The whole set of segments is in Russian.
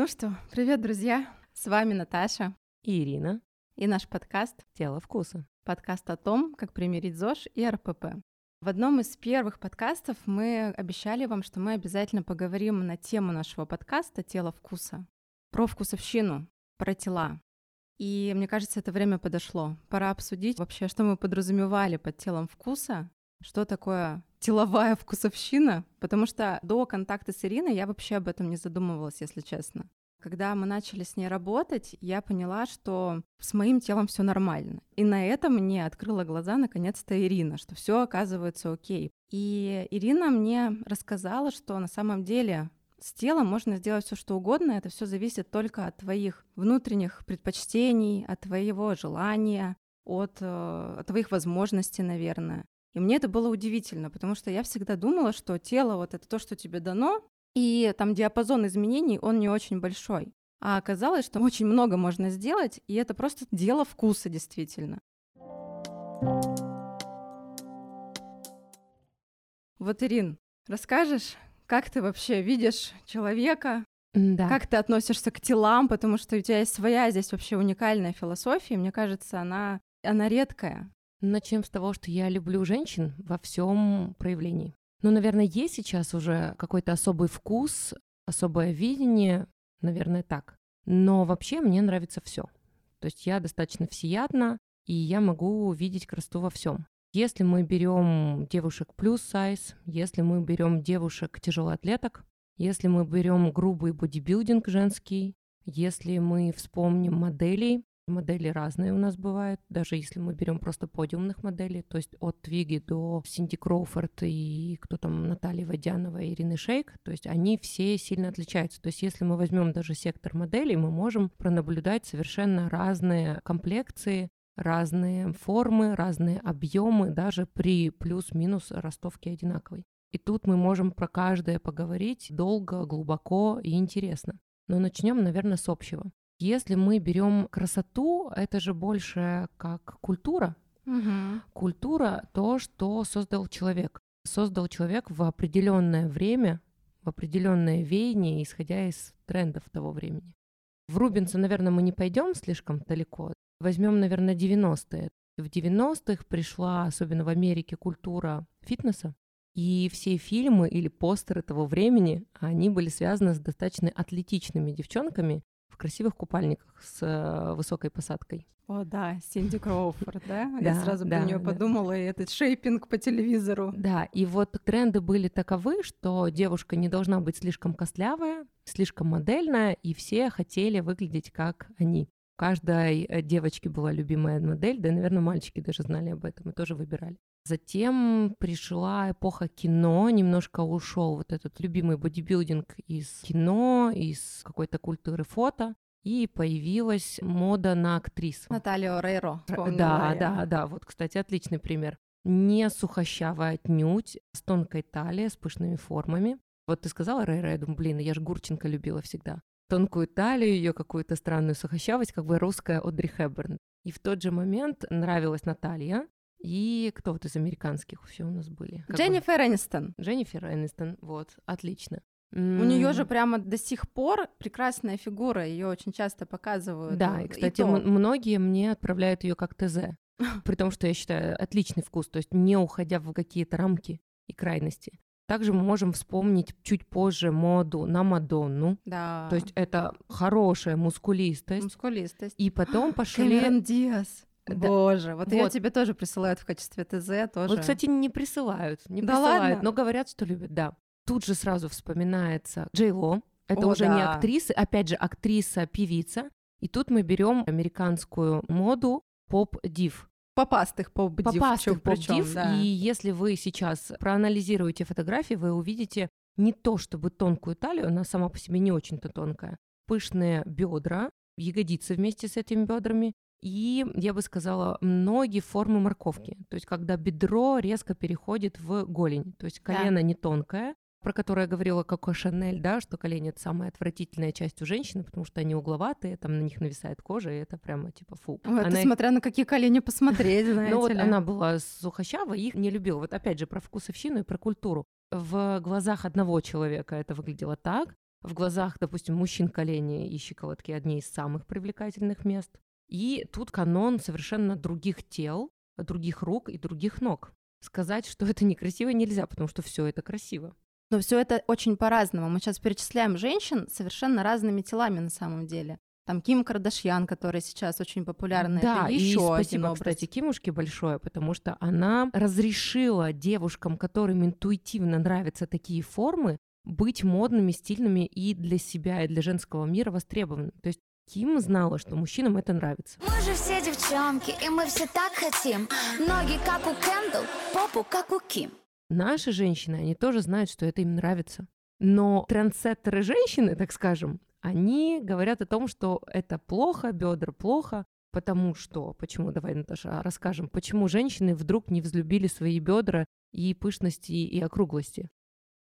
Ну что, привет, друзья! С вами Наташа и Ирина и наш подкаст «Тело вкуса». Подкаст о том, как примирить ЗОЖ и РПП. В одном из первых подкастов мы обещали вам, что мы обязательно поговорим на тему нашего подкаста «Тело вкуса», про вкусовщину, про тела. И мне кажется, это время подошло. Пора обсудить вообще, что мы подразумевали под телом вкуса, что такое теловая вкусовщина, потому что до контакта с Ириной я вообще об этом не задумывалась, если честно. Когда мы начали с ней работать, я поняла, что с моим телом все нормально. И на этом мне открыла глаза наконец-то Ирина, что все оказывается окей. И Ирина мне рассказала, что на самом деле с телом можно сделать все, что угодно. Это все зависит только от твоих внутренних предпочтений, от твоего желания, от, э, от твоих возможностей, наверное. И мне это было удивительно, потому что я всегда думала, что тело вот это то, что тебе дано, и там диапазон изменений, он не очень большой. А оказалось, что очень много можно сделать, и это просто дело вкуса действительно. Вот, Ирин, расскажешь, как ты вообще видишь человека, да. Как ты относишься к телам, потому что у тебя есть своя здесь вообще уникальная философия, мне кажется, она, она редкая. Начнем с того, что я люблю женщин во всем проявлении. Ну, наверное, есть сейчас уже какой-то особый вкус, особое видение, наверное, так. Но вообще мне нравится все. То есть я достаточно всеядна, и я могу видеть красоту во всем. Если мы берем девушек плюс сайз, если мы берем девушек тяжелоатлеток, если мы берем грубый бодибилдинг женский, если мы вспомним моделей, Модели разные у нас бывают, даже если мы берем просто подиумных моделей, то есть от Твиги до Синди Кроуфорд и кто там, Наталья Водянова Ирины Шейк, то есть они все сильно отличаются. То есть если мы возьмем даже сектор моделей, мы можем пронаблюдать совершенно разные комплекции, разные формы, разные объемы, даже при плюс-минус ростовке одинаковой. И тут мы можем про каждое поговорить долго, глубоко и интересно. Но начнем, наверное, с общего. Если мы берем красоту, это же больше как культура. Угу. Культура то, что создал человек. Создал человек в определенное время, в определенное веяние, исходя из трендов того времени. В Рубинса, наверное, мы не пойдем слишком далеко. Возьмем, наверное, 90-е. В 90-х пришла, особенно в Америке, культура фитнеса. И все фильмы или постеры того времени, они были связаны с достаточно атлетичными девчонками, красивых купальниках с э, высокой посадкой. О, да, Синди Кроуфорд, да? да Я сразу да, про нее да. подумала, и этот шейпинг по телевизору. Да, и вот тренды были таковы, что девушка не должна быть слишком костлявая, слишком модельная, и все хотели выглядеть как они. У каждой э, девочке была любимая модель, да, наверное, мальчики даже знали об этом и тоже выбирали. Затем пришла эпоха кино, немножко ушел вот этот любимый бодибилдинг из кино, из какой-то культуры фото, и появилась мода на актрис. Наталья Орейро. Да, да, да, вот, кстати, отличный пример. Не сухощавая отнюдь, с тонкой талией, с пышными формами. Вот ты сказала Рейра, я думаю, блин, я же Гурченко любила всегда. Тонкую талию, ее какую-то странную сухощавость, как бы русская Одри Хэбберн. И в тот же момент нравилась Наталья, и кто вот из американских все у нас были? Как Дженнифер бы? Энистон. Дженнифер Энистон, вот, отлично. У нее же прямо до сих пор прекрасная фигура, ее очень часто показывают. Да, и, кстати, и многие мне отправляют ее как ТЗ, при том, что я считаю отличный вкус, то есть не уходя в какие-то рамки и крайности. Также мы можем вспомнить чуть позже моду на Мадонну. Да. То есть это хорошая мускулистость. Мускулистость. И потом пошли... Кэмерон Диас. Да. Боже, вот, вот ее тебе тоже присылают в качестве ТЗ тоже. Вот, кстати, не присылают, не да присылают, ладно? но говорят, что любят, да. Тут же сразу вспоминается Джей Ло. Это О, уже да. не актриса, опять же, актриса, певица. И тут мы берем американскую моду поп-див. Попастых поп-див. Попастых поп-див. да. И если вы сейчас проанализируете фотографии, вы увидите не то чтобы тонкую талию, она сама по себе не очень-то тонкая, пышные бедра, ягодицы вместе с этими бедрами, и, я бы сказала, многие формы морковки. То есть, когда бедро резко переходит в голень. То есть, колено Да. не тонкое, про которое я говорила Коко Шанель, да, что колени это самая отвратительная часть у женщины, потому что они угловатые, там на них нависает кожа, и это прямо типа фу. Это Она смотря на какие колени посмотреть, знаете ну вот она была сухощава, их не любила. Вот опять же про вкусовщину и про культуру. В глазах одного человека это выглядело так, В глазах, допустим, мужчин колени и щиколотки одни из самых привлекательных мест. И тут канон совершенно других тел, других рук и других ног. Сказать, что это некрасиво, нельзя, потому что все это красиво. Но все это очень по-разному. Мы сейчас перечисляем женщин совершенно разными телами на самом деле. Там Ким Кардашьян, которая сейчас очень популярна. Да, это еще и спасибо, один кстати, Кимушке большое, потому что она разрешила девушкам, которым интуитивно нравятся такие формы, быть модными, стильными и для себя, и для женского мира востребованными. То есть Ким знала, что мужчинам это нравится. Мы же все девчонки, и мы все так хотим. Ноги как у Кендалл, попу как у Ким. Наши женщины, они тоже знают, что это им нравится. Но трендсеттеры женщины, так скажем, они говорят о том, что это плохо, бедра плохо, потому что, почему, давай, Наташа, расскажем, почему женщины вдруг не взлюбили свои бедра и пышности, и округлости.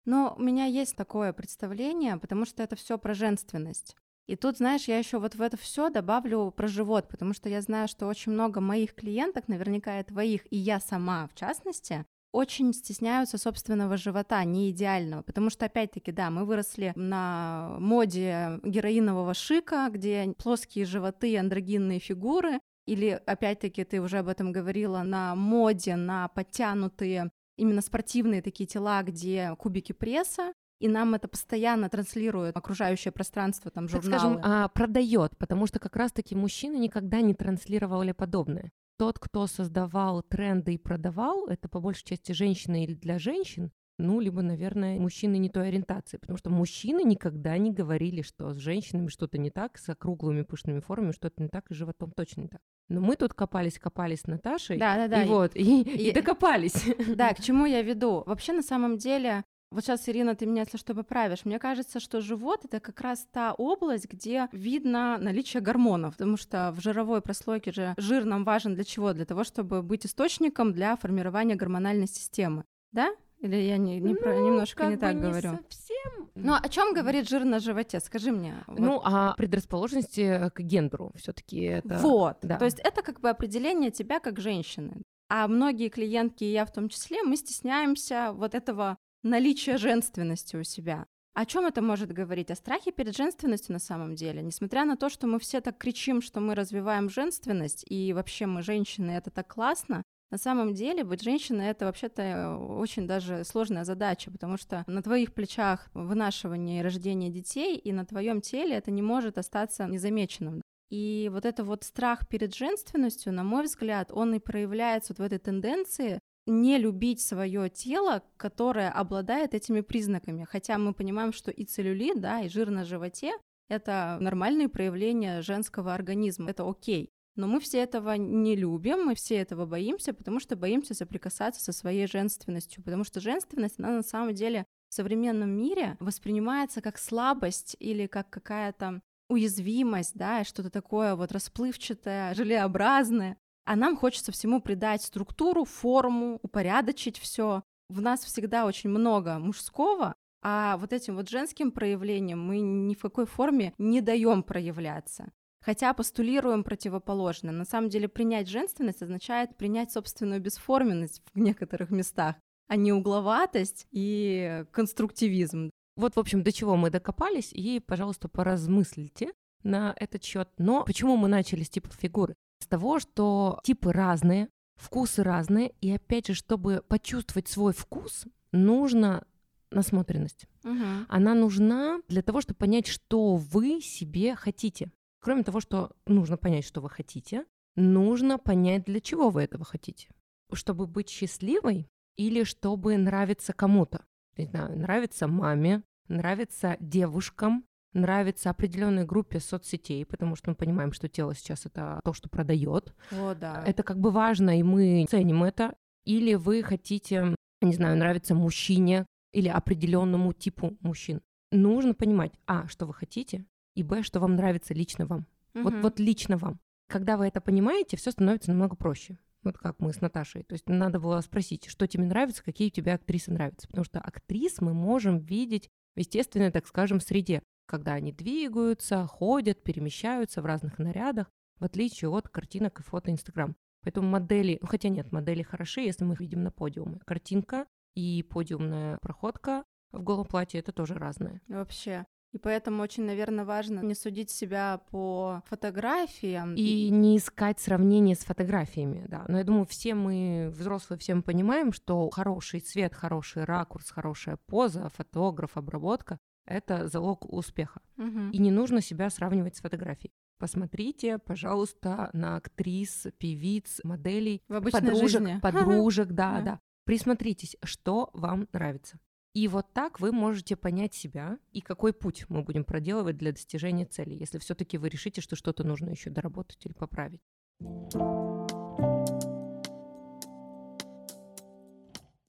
Но у меня есть такое представление, потому что это все про женственность. И тут, знаешь, я еще вот в это все добавлю про живот, потому что я знаю, что очень много моих клиенток, наверняка и твоих, и я сама в частности, очень стесняются собственного живота, не идеального, потому что, опять-таки, да, мы выросли на моде героинового шика, где плоские животы, андрогинные фигуры, или, опять-таки, ты уже об этом говорила, на моде, на подтянутые именно спортивные такие тела, где кубики пресса, и нам это постоянно транслирует окружающее пространство, там, журналы. Так скажем, а, продает, потому что как раз-таки мужчины никогда не транслировали подобное. Тот, кто создавал тренды и продавал, это по большей части женщины или для женщин, ну, либо, наверное, мужчины не той ориентации, потому что мужчины никогда не говорили, что с женщинами что-то не так, с округлыми пышными формами что-то не так, и животом точно не так. Но мы тут копались, копались с Наташей, да, да, да. и вот, и, и, и докопались. Да, к чему я веду? Вообще, на самом деле, вот сейчас, Ирина, ты меня, если что, поправишь. Мне кажется, что живот — это как раз та область, где видно наличие гормонов, потому что в жировой прослойке же жир нам важен для чего? Для того, чтобы быть источником для формирования гормональной системы. Да? Или я не, не ну, про, немножко не так не говорю? Совсем. Ну, о чем говорит жир на животе? Скажи мне. Ну, вот. о предрасположенности к гендеру все-таки это. Вот. Да. То есть это как бы определение тебя как женщины. А многие клиентки, и я в том числе, мы стесняемся вот этого наличие женственности у себя. О чем это может говорить? О страхе перед женственностью на самом деле. Несмотря на то, что мы все так кричим, что мы развиваем женственность, и вообще мы женщины, это так классно, на самом деле быть женщиной это вообще-то очень даже сложная задача, потому что на твоих плечах вынашивание и рождение детей, и на твоем теле это не может остаться незамеченным. И вот это вот страх перед женственностью, на мой взгляд, он и проявляется вот в этой тенденции не любить свое тело, которое обладает этими признаками. Хотя мы понимаем, что и целлюлит, да, и жир на животе это нормальные проявления женского организма, это окей. Но мы все этого не любим, мы все этого боимся, потому что боимся соприкасаться со своей женственностью, потому что женственность, она на самом деле в современном мире воспринимается как слабость или как какая-то уязвимость, да, что-то такое вот расплывчатое, желеобразное а нам хочется всему придать структуру, форму, упорядочить все. В нас всегда очень много мужского, а вот этим вот женским проявлением мы ни в какой форме не даем проявляться. Хотя постулируем противоположное. На самом деле принять женственность означает принять собственную бесформенность в некоторых местах, а не угловатость и конструктивизм. Вот, в общем, до чего мы докопались, и, пожалуйста, поразмыслите на этот счет. Но почему мы начали с типа фигуры? С того, что типы разные, вкусы разные, и опять же, чтобы почувствовать свой вкус, нужно насмотренность. Угу. Она нужна для того, чтобы понять, что вы себе хотите. Кроме того, что нужно понять, что вы хотите, нужно понять, для чего вы этого хотите. Чтобы быть счастливой или чтобы нравиться кому-то. Не знаю, нравится маме, нравится девушкам, нравится определенной группе соцсетей, потому что мы понимаем, что тело сейчас это то, что продает. О, да. Это как бы важно, и мы ценим это. Или вы хотите, не знаю, нравится мужчине или определенному типу мужчин. Нужно понимать, а, что вы хотите, и б, что вам нравится лично вам. Угу. Вот, вот лично вам. Когда вы это понимаете, все становится намного проще. Вот как мы с Наташей. То есть надо было спросить, что тебе нравится, какие у тебя актрисы нравятся. Потому что актрис мы можем видеть в естественной, так скажем, среде когда они двигаются, ходят, перемещаются в разных нарядах, в отличие от картинок и фото Инстаграм. Поэтому модели, ну хотя нет, модели хороши, если мы их видим на подиуме. Картинка и подиумная проходка в голом платье это тоже разное. Вообще. И поэтому очень, наверное, важно не судить себя по фотографиям. И не искать сравнения с фотографиями, да. Но я думаю, все мы, взрослые, все мы понимаем, что хороший цвет, хороший ракурс, хорошая поза, фотограф, обработка — это залог успеха. Мгм. И не нужно себя сравнивать с фотографией. Посмотрите, пожалуйста, на актрис, певиц, моделей, В подружек, жизни. подружек, да, Да. да. Присмотритесь, что вам нравится. И вот так вы можете понять себя и какой путь мы будем проделывать для достижения цели, если все-таки вы решите, что что-то нужно еще доработать или поправить.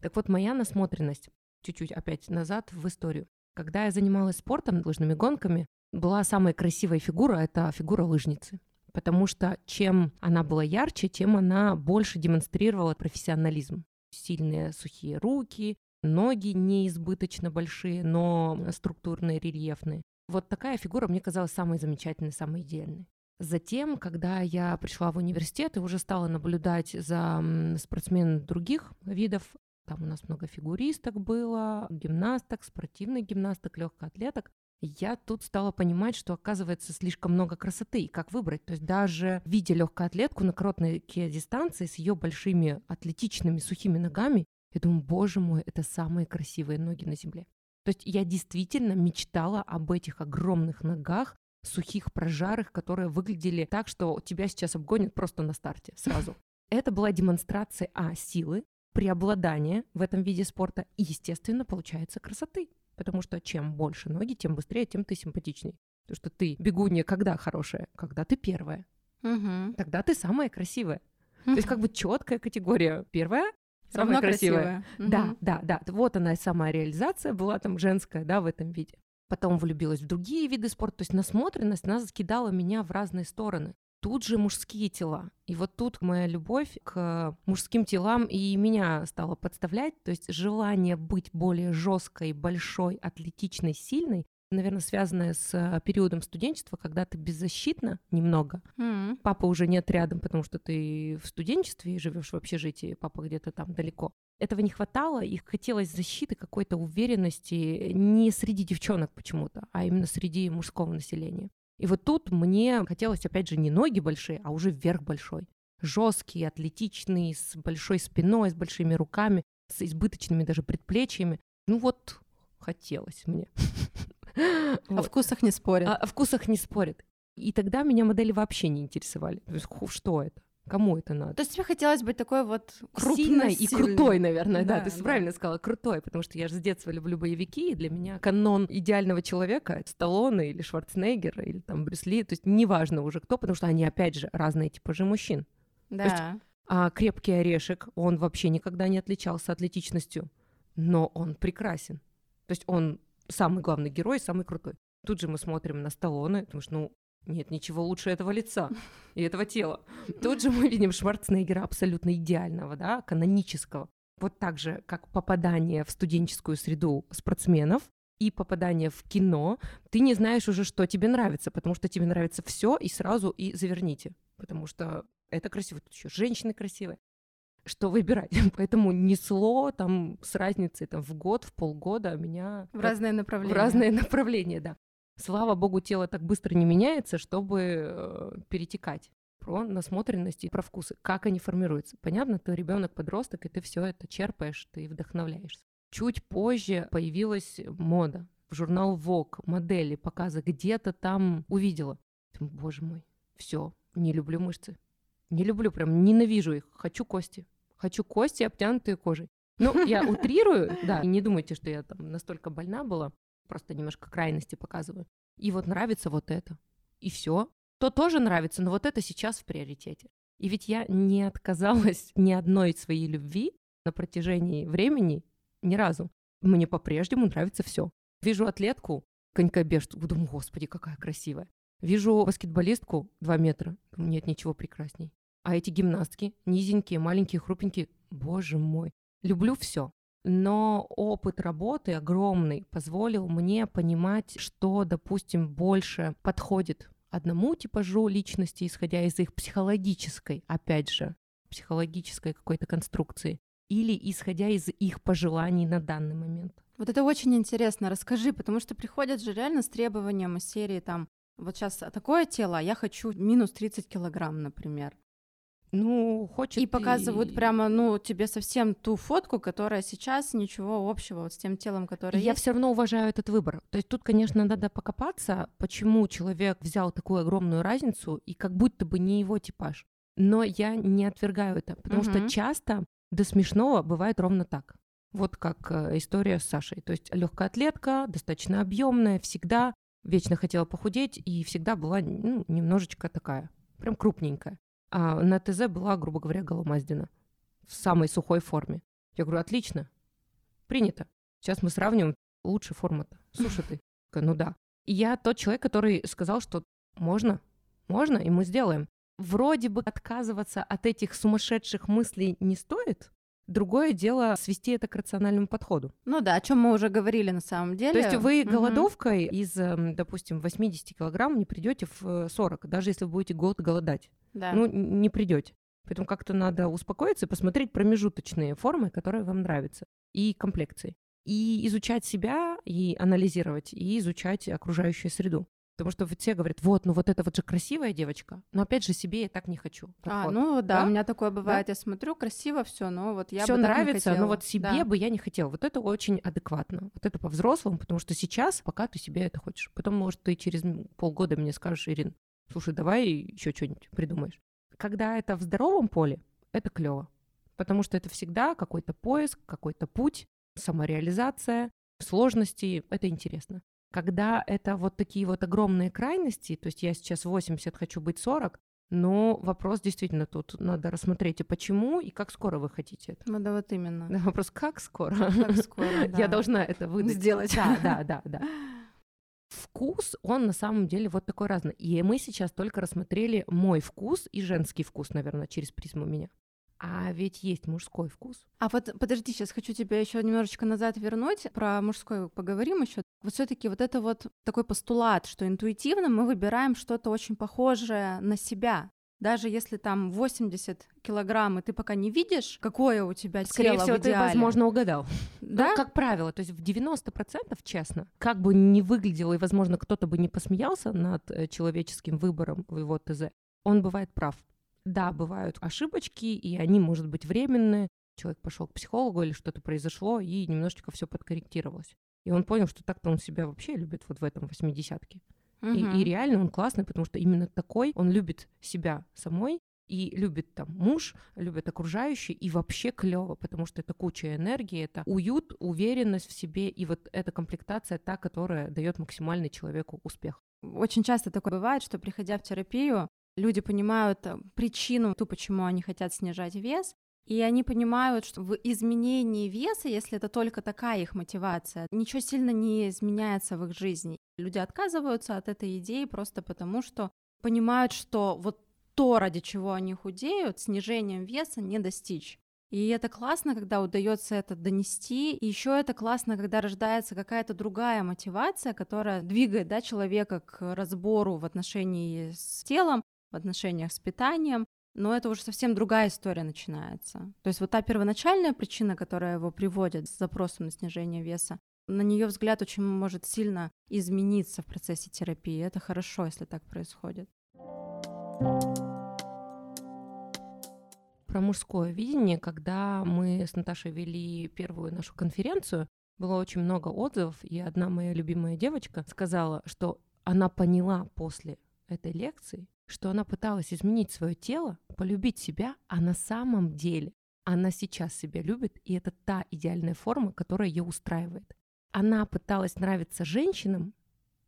Так вот, моя насмотренность, чуть-чуть опять назад в историю. Когда я занималась спортом, лыжными гонками, была самая красивая фигура — это фигура лыжницы. Потому что чем она была ярче, тем она больше демонстрировала профессионализм. Сильные сухие руки, ноги неизбыточно большие, но структурные, рельефные. Вот такая фигура мне казалась самой замечательной, самой идеальной. Затем, когда я пришла в университет и уже стала наблюдать за спортсменами других видов, там у нас много фигуристок было, гимнасток, спортивных гимнасток, легкоатлеток, я тут стала понимать, что оказывается слишком много красоты, и как выбрать. То есть даже видя легкоатлетку на короткие дистанции с ее большими атлетичными сухими ногами, я думаю, боже мой, это самые красивые ноги на земле. То есть я действительно мечтала об этих огромных ногах, сухих, прожарых, которые выглядели так, что тебя сейчас обгонят просто на старте сразу. Это была демонстрация, а, силы, преобладания в этом виде спорта и, естественно, получается красоты. Потому что чем больше ноги, тем быстрее, тем ты симпатичней. Потому что ты бегунья когда хорошая? Когда ты первая. Мгм. Тогда ты самая красивая. То есть как бы четкая категория. Первая, самая Равно красивая. красивая. Да, Мгм. да, да. Вот она самая реализация была там женская, да, в этом виде. Потом влюбилась в другие виды спорта. То есть насмотренность нас закидала меня в разные стороны. Тут же мужские тела. И вот тут моя любовь к мужским телам и меня стала подставлять. То есть желание быть более жесткой, большой, атлетичной, сильной, наверное, связанное с периодом студенчества, когда ты беззащитна немного, М. папа уже нет рядом, потому что ты в студенчестве и живешь в общежитии, папа где-то там далеко. Этого не хватало, и хотелось защиты, какой-то уверенности не среди девчонок почему-то, а именно среди мужского населения. И вот тут мне хотелось, опять же, не ноги большие, а уже вверх большой. Жесткий, атлетичный, с большой спиной, с большими руками, с избыточными даже предплечьями. Ну вот, хотелось мне. О вкусах не спорят. А, о вкусах не спорят. И тогда меня модели вообще не интересовали. То есть, что это? Кому это надо? То есть тебе хотелось быть такой вот Крупной и сильной-сильной. крутой, наверное, да, Да, ты да. правильно сказала, крутой, потому что я же с детства люблю боевики, и для меня канон идеального человека — Сталлоне или Шварценеггер, или там Брюс Ли, то есть неважно уже кто, потому что они, опять же, разные типажи мужчин. Да. А крепкий орешек, он вообще никогда не отличался атлетичностью, но он прекрасен. То есть он самый главный герой, самый крутой. Тут же мы смотрим на Сталлоне, потому что, ну, нет ничего лучше этого лица и этого тела. Тут же мы видим Шварценеггера абсолютно идеального, да, канонического. Вот так же, как попадание в студенческую среду спортсменов и попадание в кино, ты не знаешь уже, что тебе нравится, потому что тебе нравится все и сразу и заверните, потому что это красиво, тут еще женщины красивые. Что выбирать? Поэтому несло там с разницей там, в год, в полгода меня В разные направления. в разные направления, да. Слава богу, тело так быстро не меняется, чтобы э, перетекать про насмотренность и про вкусы, как они формируются. Понятно, ты ребенок, подросток, и ты все это черпаешь, ты вдохновляешься. Чуть позже появилась мода. В журнал Vogue, модели, показы, где-то там увидела. Боже мой, все, не люблю мышцы. Не люблю, прям ненавижу их. Хочу кости. Хочу кости, обтянутые кожей. Ну, я утрирую, да, и не думайте, что я там настолько больна была просто немножко крайности показываю. И вот нравится вот это. И все. То тоже нравится, но вот это сейчас в приоритете. И ведь я не отказалась ни одной своей любви на протяжении времени ни разу. Мне по-прежнему нравится все. Вижу атлетку, конькобежцу, думаю, господи, какая красивая. Вижу баскетболистку 2 метра, нет ничего прекрасней. А эти гимнастки, низенькие, маленькие, хрупенькие, боже мой. Люблю все. Но опыт работы огромный позволил мне понимать, что, допустим, больше подходит одному типажу личности, исходя из их психологической, опять же, психологической какой-то конструкции, или исходя из их пожеланий на данный момент. Вот это очень интересно. Расскажи, потому что приходят же реально с требованием из серии там, вот сейчас такое тело, а я хочу минус 30 килограмм, например. Ну, хочет... И показывают прямо, ну, тебе совсем ту фотку, которая сейчас ничего общего вот с тем телом, которое Я есть. все равно уважаю этот выбор. То есть тут, конечно, надо покопаться, почему человек взял такую огромную разницу, и как будто бы не его типаж. Но я не отвергаю это, потому Мгм. что часто до смешного бывает ровно так. Вот как э, история с Сашей. То есть легкая атлетка, достаточно объемная, всегда вечно хотела похудеть и всегда была ну, немножечко такая, прям крупненькая. А на ТЗ была, грубо говоря, голомаздина в самой сухой форме. Я говорю, отлично, принято. Сейчас мы сравним лучший формат. Слушай ты. Ну да. И я тот человек, который сказал, что можно, можно, и мы сделаем. Вроде бы отказываться от этих сумасшедших мыслей не стоит. Другое дело свести это к рациональному подходу. Ну да, о чем мы уже говорили на самом деле. То есть вы голодовкой из, эм, допустим, 80 килограмм не придете в э, 40, даже если вы будете год голодать. Да. Ну, не придете. Поэтому как-то надо успокоиться и посмотреть промежуточные формы, которые вам нравятся, и комплекции. И изучать себя, и анализировать, и изучать окружающую среду. Потому что вот все говорят, вот, ну вот это вот же красивая девочка, но опять же себе я так не хочу. а, Подход. ну да, Да? у меня такое бывает. Я смотрю, красиво все, но вот я все бы так нравится, но вот себе Да. бы я не хотела. Вот это очень адекватно. Вот это по-взрослому, потому что сейчас, пока ты себе это хочешь. Потом, может, ты через полгода мне скажешь, Ирин, слушай, давай еще что-нибудь придумаешь. Когда это в здоровом поле, это клево. Потому что это всегда какой-то поиск, какой-то путь, самореализация, сложности. Это интересно. Когда это вот такие вот огромные крайности, то есть я сейчас 80, хочу быть 40, но вопрос действительно тут надо рассмотреть, и почему, и как скоро вы хотите это. Ну да, вот именно. Да, вопрос, как скоро? Как скоро, да. Я должна это выдать. Сделать. Да, да, да, да. Вкус, он на самом деле вот такой разный. И мы сейчас только рассмотрели мой вкус и женский вкус, наверное, через призму меня. А ведь есть мужской вкус. А вот подожди, сейчас хочу тебя еще немножечко назад вернуть. Про мужской поговорим еще. Вот все-таки вот это вот такой постулат, что интуитивно мы выбираем что-то очень похожее на себя. Даже если там 80 килограмм, и ты пока не видишь, какое у тебя Скорее тело всего, в ты, идеале. возможно, угадал. да? Ну, как правило, то есть в 90% честно, как бы не выглядело, и, возможно, кто-то бы не посмеялся над э, человеческим выбором в его ТЗ, он бывает прав. Да, бывают ошибочки, и они, может быть, временные. Человек пошел к психологу или что-то произошло, и немножечко все подкорректировалось. И он понял, что так-то он себя вообще любит вот в этом 80-ке. И, и реально он классный, потому что именно такой, он любит себя самой, и любит там муж, любит окружающие, и вообще клево, потому что это куча энергии, это уют, уверенность в себе, и вот эта комплектация та, которая дает максимальный человеку успех. Очень часто такое бывает, что приходя в терапию, люди понимают э, причину, ту, почему они хотят снижать вес, и они понимают, что в изменении веса, если это только такая их мотивация, ничего сильно не изменяется в их жизни. Люди отказываются от этой идеи просто потому, что понимают, что вот то, ради чего они худеют, снижением веса не достичь. И это классно, когда удается это донести. И еще это классно, когда рождается какая-то другая мотивация, которая двигает да, человека к разбору в отношении с телом, в отношениях с питанием. Но это уже совсем другая история начинается. То есть вот та первоначальная причина, которая его приводит с запросом на снижение веса, на нее взгляд очень может сильно измениться в процессе терапии. Это хорошо, если так происходит. Про мужское видение, когда мы с Наташей вели первую нашу конференцию, было очень много отзывов, и одна моя любимая девочка сказала, что она поняла после этой лекции, что она пыталась изменить свое тело, полюбить себя, а на самом деле она сейчас себя любит, и это та идеальная форма, которая ее устраивает. Она пыталась нравиться женщинам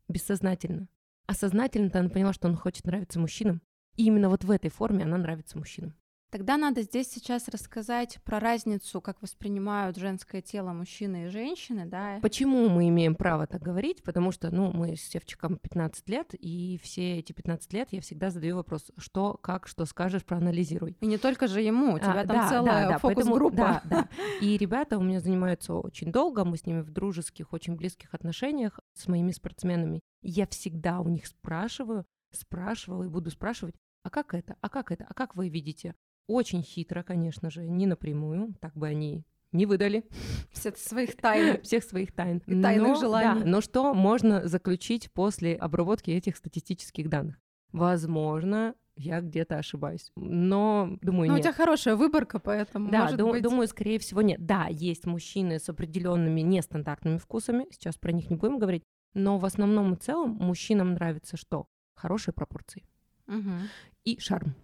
бессознательно, а сознательно-то она поняла, что она хочет нравиться мужчинам. И именно вот в этой форме она нравится мужчинам. Тогда надо здесь сейчас рассказать про разницу, как воспринимают женское тело мужчины и женщины, да. Почему мы имеем право так говорить? Потому что, ну, мы с Севчиком 15 лет, и все эти 15 лет я всегда задаю вопрос, что, как, что скажешь, проанализируй. И не только же ему, у тебя А, там да, целая да, да, фокус-группа. Да, да. И ребята у меня занимаются очень долго, мы с ними в дружеских, очень близких отношениях с моими спортсменами. Я всегда у них спрашиваю, спрашивала и буду спрашивать, а как это, а как это, а как вы видите? Очень хитро, конечно же, не напрямую, так бы они не выдали. Все своих тайн. Всех своих тайн. И тайных но, желаний. Да, но что можно заключить после обработки этих статистических данных? Возможно, я где-то ошибаюсь. Но думаю, Ну, у нет. тебя хорошая выборка, поэтому, Да, может ду- быть... думаю, скорее всего, нет. Да, есть мужчины с определенными нестандартными вкусами, сейчас про них не будем говорить, но в основном и целом мужчинам нравится что? Хорошие пропорции Мгм. и шарм.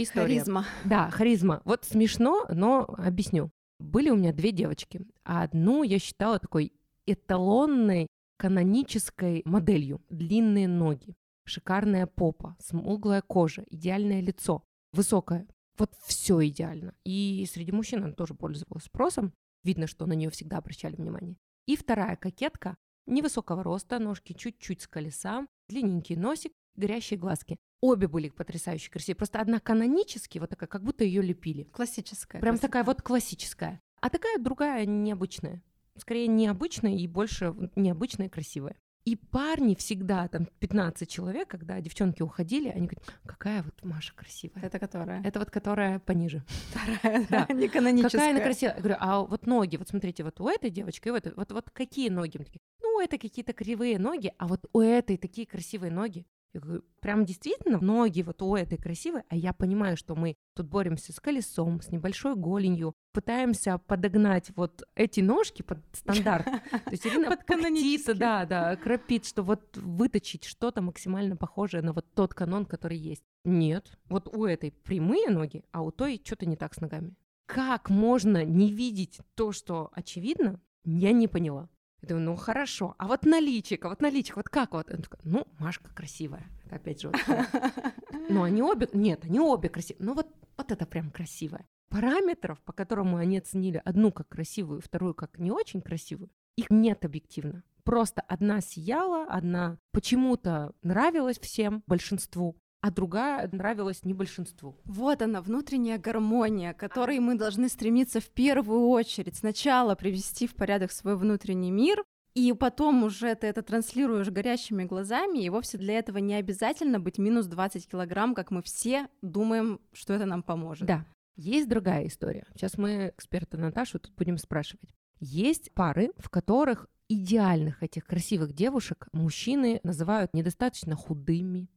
История. Харизма. Да, харизма. Вот смешно, но объясню. Были у меня две девочки. А одну я считала такой эталонной канонической моделью. Длинные ноги, шикарная попа, смуглая кожа, идеальное лицо, высокая. Вот все идеально. И среди мужчин она тоже пользовалась спросом. Видно, что на нее всегда обращали внимание. И вторая кокетка невысокого роста, ножки чуть-чуть с колеса, длинненький носик, горящие глазки. Обе были потрясающе красивые. Просто одна канонически, вот такая, как будто ее лепили. Классическая. Прям красота. такая вот классическая. А такая другая необычная. Скорее необычная и больше необычная и красивая. И парни всегда, там 15 человек, когда девчонки уходили, они говорят, какая вот Маша красивая. Это которая? Это вот которая пониже. Вторая, Да. не каноническая. Какая она красивая. Я говорю, а вот ноги, вот смотрите, вот у этой девочки, у этой, вот, вот какие ноги? Ну, это какие-то кривые ноги, а вот у этой такие красивые ноги. Я говорю, прям действительно ноги вот у этой красивые, а я понимаю, что мы тут боремся с колесом, с небольшой голенью, пытаемся подогнать вот эти ножки под стандарт. То есть Ирина Под пыхтит, канонический. да, да, крапит, что вот выточить что-то максимально похожее на вот тот канон, который есть. Нет, вот у этой прямые ноги, а у той что-то не так с ногами. Как можно не видеть то, что очевидно, я не поняла. Я думаю, ну хорошо, а вот на личико, вот на личико, вот как вот? Она такая, ну, Машка красивая. Это опять же, вот, ну, они обе, нет, они обе красивые. Ну, вот, вот это прям красивое. Параметров, по которому они оценили одну как красивую, вторую как не очень красивую, их нет объективно. Просто одна сияла, одна почему-то нравилась всем, большинству, а другая нравилась не большинству. Вот она, внутренняя гармония, к которой мы должны стремиться в первую очередь. Сначала привести в порядок свой внутренний мир, и потом уже ты это транслируешь горящими глазами, и вовсе для этого не обязательно быть минус 20 килограмм, как мы все думаем, что это нам поможет. Да. Есть другая история. Сейчас мы эксперта Наташу тут будем спрашивать. Есть пары, в которых идеальных этих красивых девушек мужчины называют недостаточно худыми,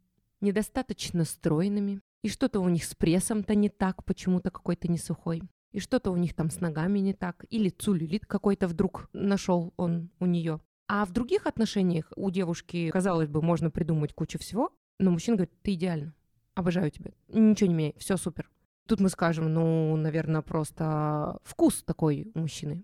недостаточно стройными, и что-то у них с прессом-то не так, почему-то какой-то не сухой, и что-то у них там с ногами не так, или целлюлит какой-то вдруг нашел он у нее. А в других отношениях у девушки, казалось бы, можно придумать кучу всего, но мужчина говорит, ты идеально, обожаю тебя, ничего не меняй, все супер. Тут мы скажем, ну, наверное, просто вкус такой у мужчины.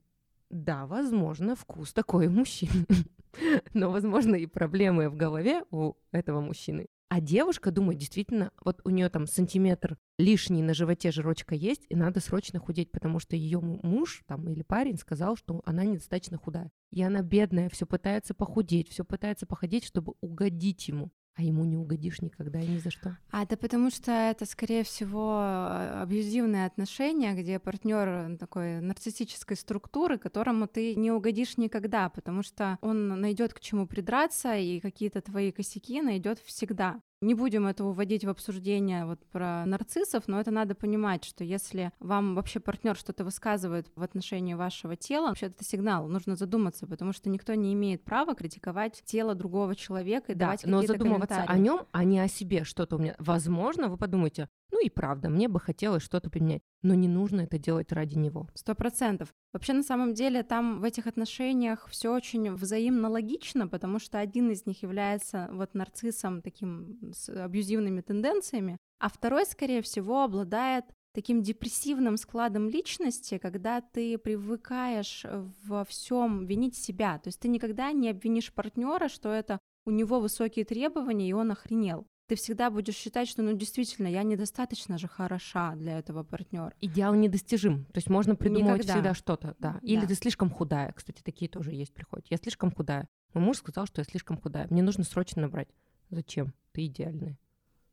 Да, возможно, вкус такой у мужчины. Но, возможно, и проблемы в голове у этого мужчины. А девушка думает, действительно, вот у нее там сантиметр лишний на животе жирочка есть, и надо срочно худеть, потому что ее муж там или парень сказал, что она недостаточно худая. И она бедная, все пытается похудеть, все пытается походить, чтобы угодить ему. А ему не угодишь никогда и ни за что. А это потому что это, скорее всего, э, абьюзивные отношения, где партнер такой нарциссической структуры, которому ты не угодишь никогда, потому что он найдет к чему придраться, и какие-то твои косяки найдет всегда. Не будем это уводить в обсуждение вот про нарциссов, но это надо понимать, что если вам вообще партнер что-то высказывает в отношении вашего тела, вообще это сигнал, нужно задуматься, потому что никто не имеет права критиковать тело другого человека и Да, давать но какие-то задумываться о нем, а не о себе что-то у меня. Возможно, вы подумаете, ну и правда, мне бы хотелось что-то поменять, но не нужно это делать ради него. Сто процентов. Вообще, на самом деле, там в этих отношениях все очень взаимно логично, потому что один из них является вот нарциссом таким с абьюзивными тенденциями, а второй, скорее всего, обладает таким депрессивным складом личности, когда ты привыкаешь во всем винить себя. То есть ты никогда не обвинишь партнера, что это у него высокие требования, и он охренел. Ты всегда будешь считать, что ну действительно я недостаточно же хороша для этого партнера. Идеал недостижим. То есть можно придумывать Никогда. всегда что-то, да. Или Да. ты слишком худая. Кстати, такие тоже есть приходят. Я слишком худая. Мой муж сказал, что я слишком худая. Мне нужно срочно набрать. Зачем? Ты идеальная.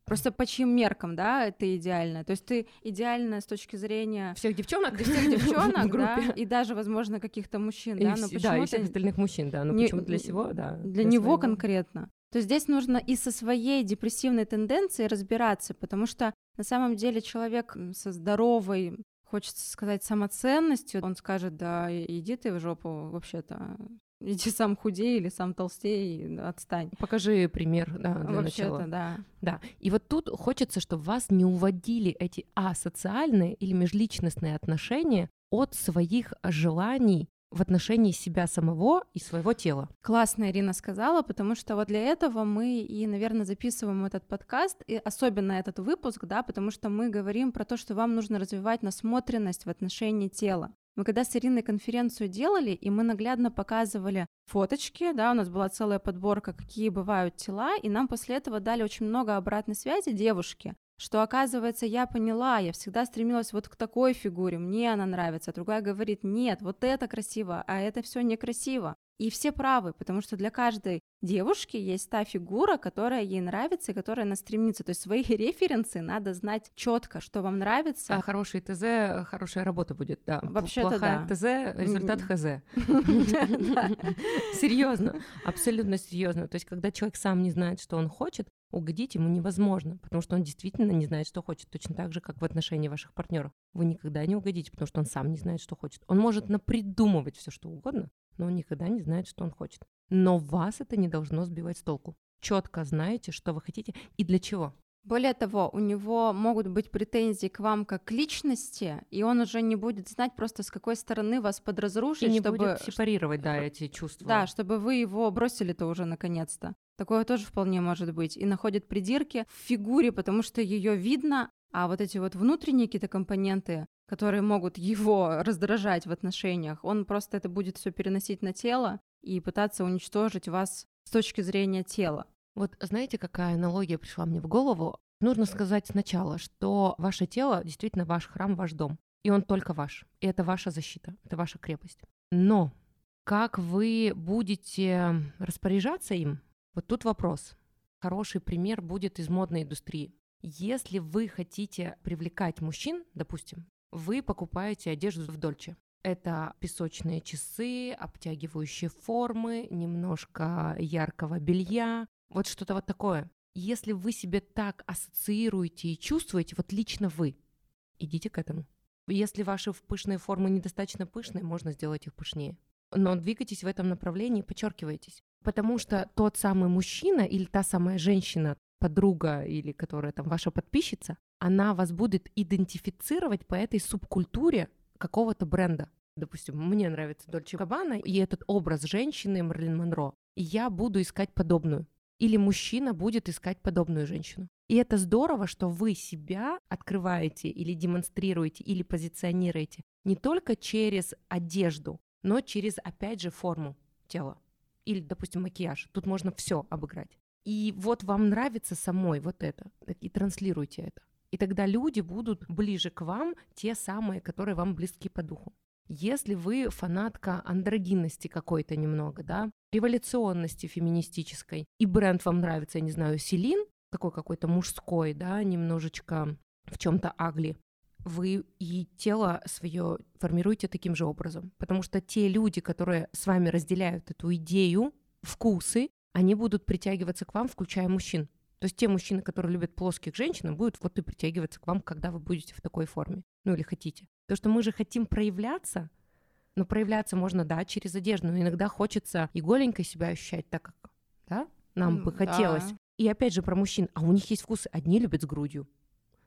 Просто по чьим меркам, да, это идеально. То есть ты идеальна с точки зрения Всех девчонок? всех девчонок, да, и даже, возможно, каких-то мужчин, да, но да, и всех остальных мужчин, да. Но почему для всего, да. для него конкретно. То есть здесь нужно и со своей депрессивной тенденцией разбираться, потому что на самом деле человек со здоровой хочется сказать, самоценностью, он скажет, да, иди ты в жопу вообще-то. Иди сам худей или сам толстей, отстань. Покажи пример, да, для Вообще-то, начала. да. Да, и вот тут хочется, чтобы вас не уводили эти асоциальные или межличностные отношения от своих желаний в отношении себя самого и своего тела. Классно Ирина сказала, потому что вот для этого мы и, наверное, записываем этот подкаст, и особенно этот выпуск, да, потому что мы говорим про то, что вам нужно развивать насмотренность в отношении тела. Мы когда с Ириной конференцию делали, и мы наглядно показывали фоточки, да, у нас была целая подборка, какие бывают тела, и нам после этого дали очень много обратной связи девушки, что оказывается я поняла, я всегда стремилась вот к такой фигуре, мне она нравится, а другая говорит, нет, вот это красиво, а это все некрасиво. И все правы, потому что для каждой девушки есть та фигура, которая ей нравится и которая она стремится. То есть свои референсы надо знать четко, что вам нравится. А хороший ТЗ, хорошая работа будет, да. Вообще-то Плохая да. ТЗ, результат ХЗ. Серьезно, абсолютно серьезно. То есть, когда человек сам не знает, что он хочет, угодить ему невозможно, потому что он действительно не знает, что хочет. Точно так же, как в отношении ваших партнеров. Вы никогда не угодите, потому что он сам не знает, что хочет. Он может напридумывать все, что угодно, но он никогда не знает, что он хочет. Но вас это не должно сбивать с толку. Четко знаете, что вы хотите и для чего. Более того, у него могут быть претензии к вам как к личности, и он уже не будет знать просто с какой стороны вас И подразрушить, не чтобы, будет сепарировать, да, эти чувства. да, чтобы вы его бросили-то уже наконец-то. Такое тоже вполне может быть. И находит придирки в фигуре, потому что ее видно, а вот эти вот внутренние какие-то компоненты, которые могут его раздражать в отношениях, он просто это будет все переносить на тело и пытаться уничтожить вас с точки зрения тела. Вот знаете, какая аналогия пришла мне в голову? Нужно сказать сначала, что ваше тело действительно ваш храм, ваш дом. И он только ваш. И это ваша защита, это ваша крепость. Но как вы будете распоряжаться им, вот тут вопрос. Хороший пример будет из модной индустрии. Если вы хотите привлекать мужчин, допустим, вы покупаете одежду в Дольче. Это песочные часы, обтягивающие формы, немножко яркого белья, вот что-то вот такое. Если вы себе так ассоциируете и чувствуете, вот лично вы, идите к этому. Если ваши пышные формы недостаточно пышные, можно сделать их пышнее. Но двигайтесь в этом направлении, подчеркивайтесь. Потому что тот самый мужчина или та самая женщина, подруга или которая там ваша подписчица, она вас будет идентифицировать по этой субкультуре какого-то бренда. Допустим, мне нравится Дольче Габбана, и этот образ женщины Марлин Монро, я буду искать подобную. Или мужчина будет искать подобную женщину. И это здорово, что вы себя открываете или демонстрируете, или позиционируете не только через одежду, но через, опять же, форму тела. Или, допустим, макияж. Тут можно все обыграть. И вот вам нравится самой вот это, и транслируйте это. И тогда люди будут ближе к вам, те самые, которые вам близки по духу. Если вы фанатка андрогинности какой-то немного, да, революционности феминистической, и бренд вам нравится, я не знаю, Селин, такой какой-то мужской, да, немножечко в чем-то агли, вы и тело свое формируете таким же образом. Потому что те люди, которые с вами разделяют эту идею, вкусы, они будут притягиваться к вам, включая мужчин. То есть те мужчины, которые любят плоских женщин, будут вот и притягиваться к вам, когда вы будете в такой форме. Ну или хотите. Потому что мы же хотим проявляться, но проявляться можно, да, через одежду. Но иногда хочется и голенькой себя ощущать так, как, да, нам бы хотелось. да. И опять же про мужчин. А у них есть вкусы. Одни любят с грудью,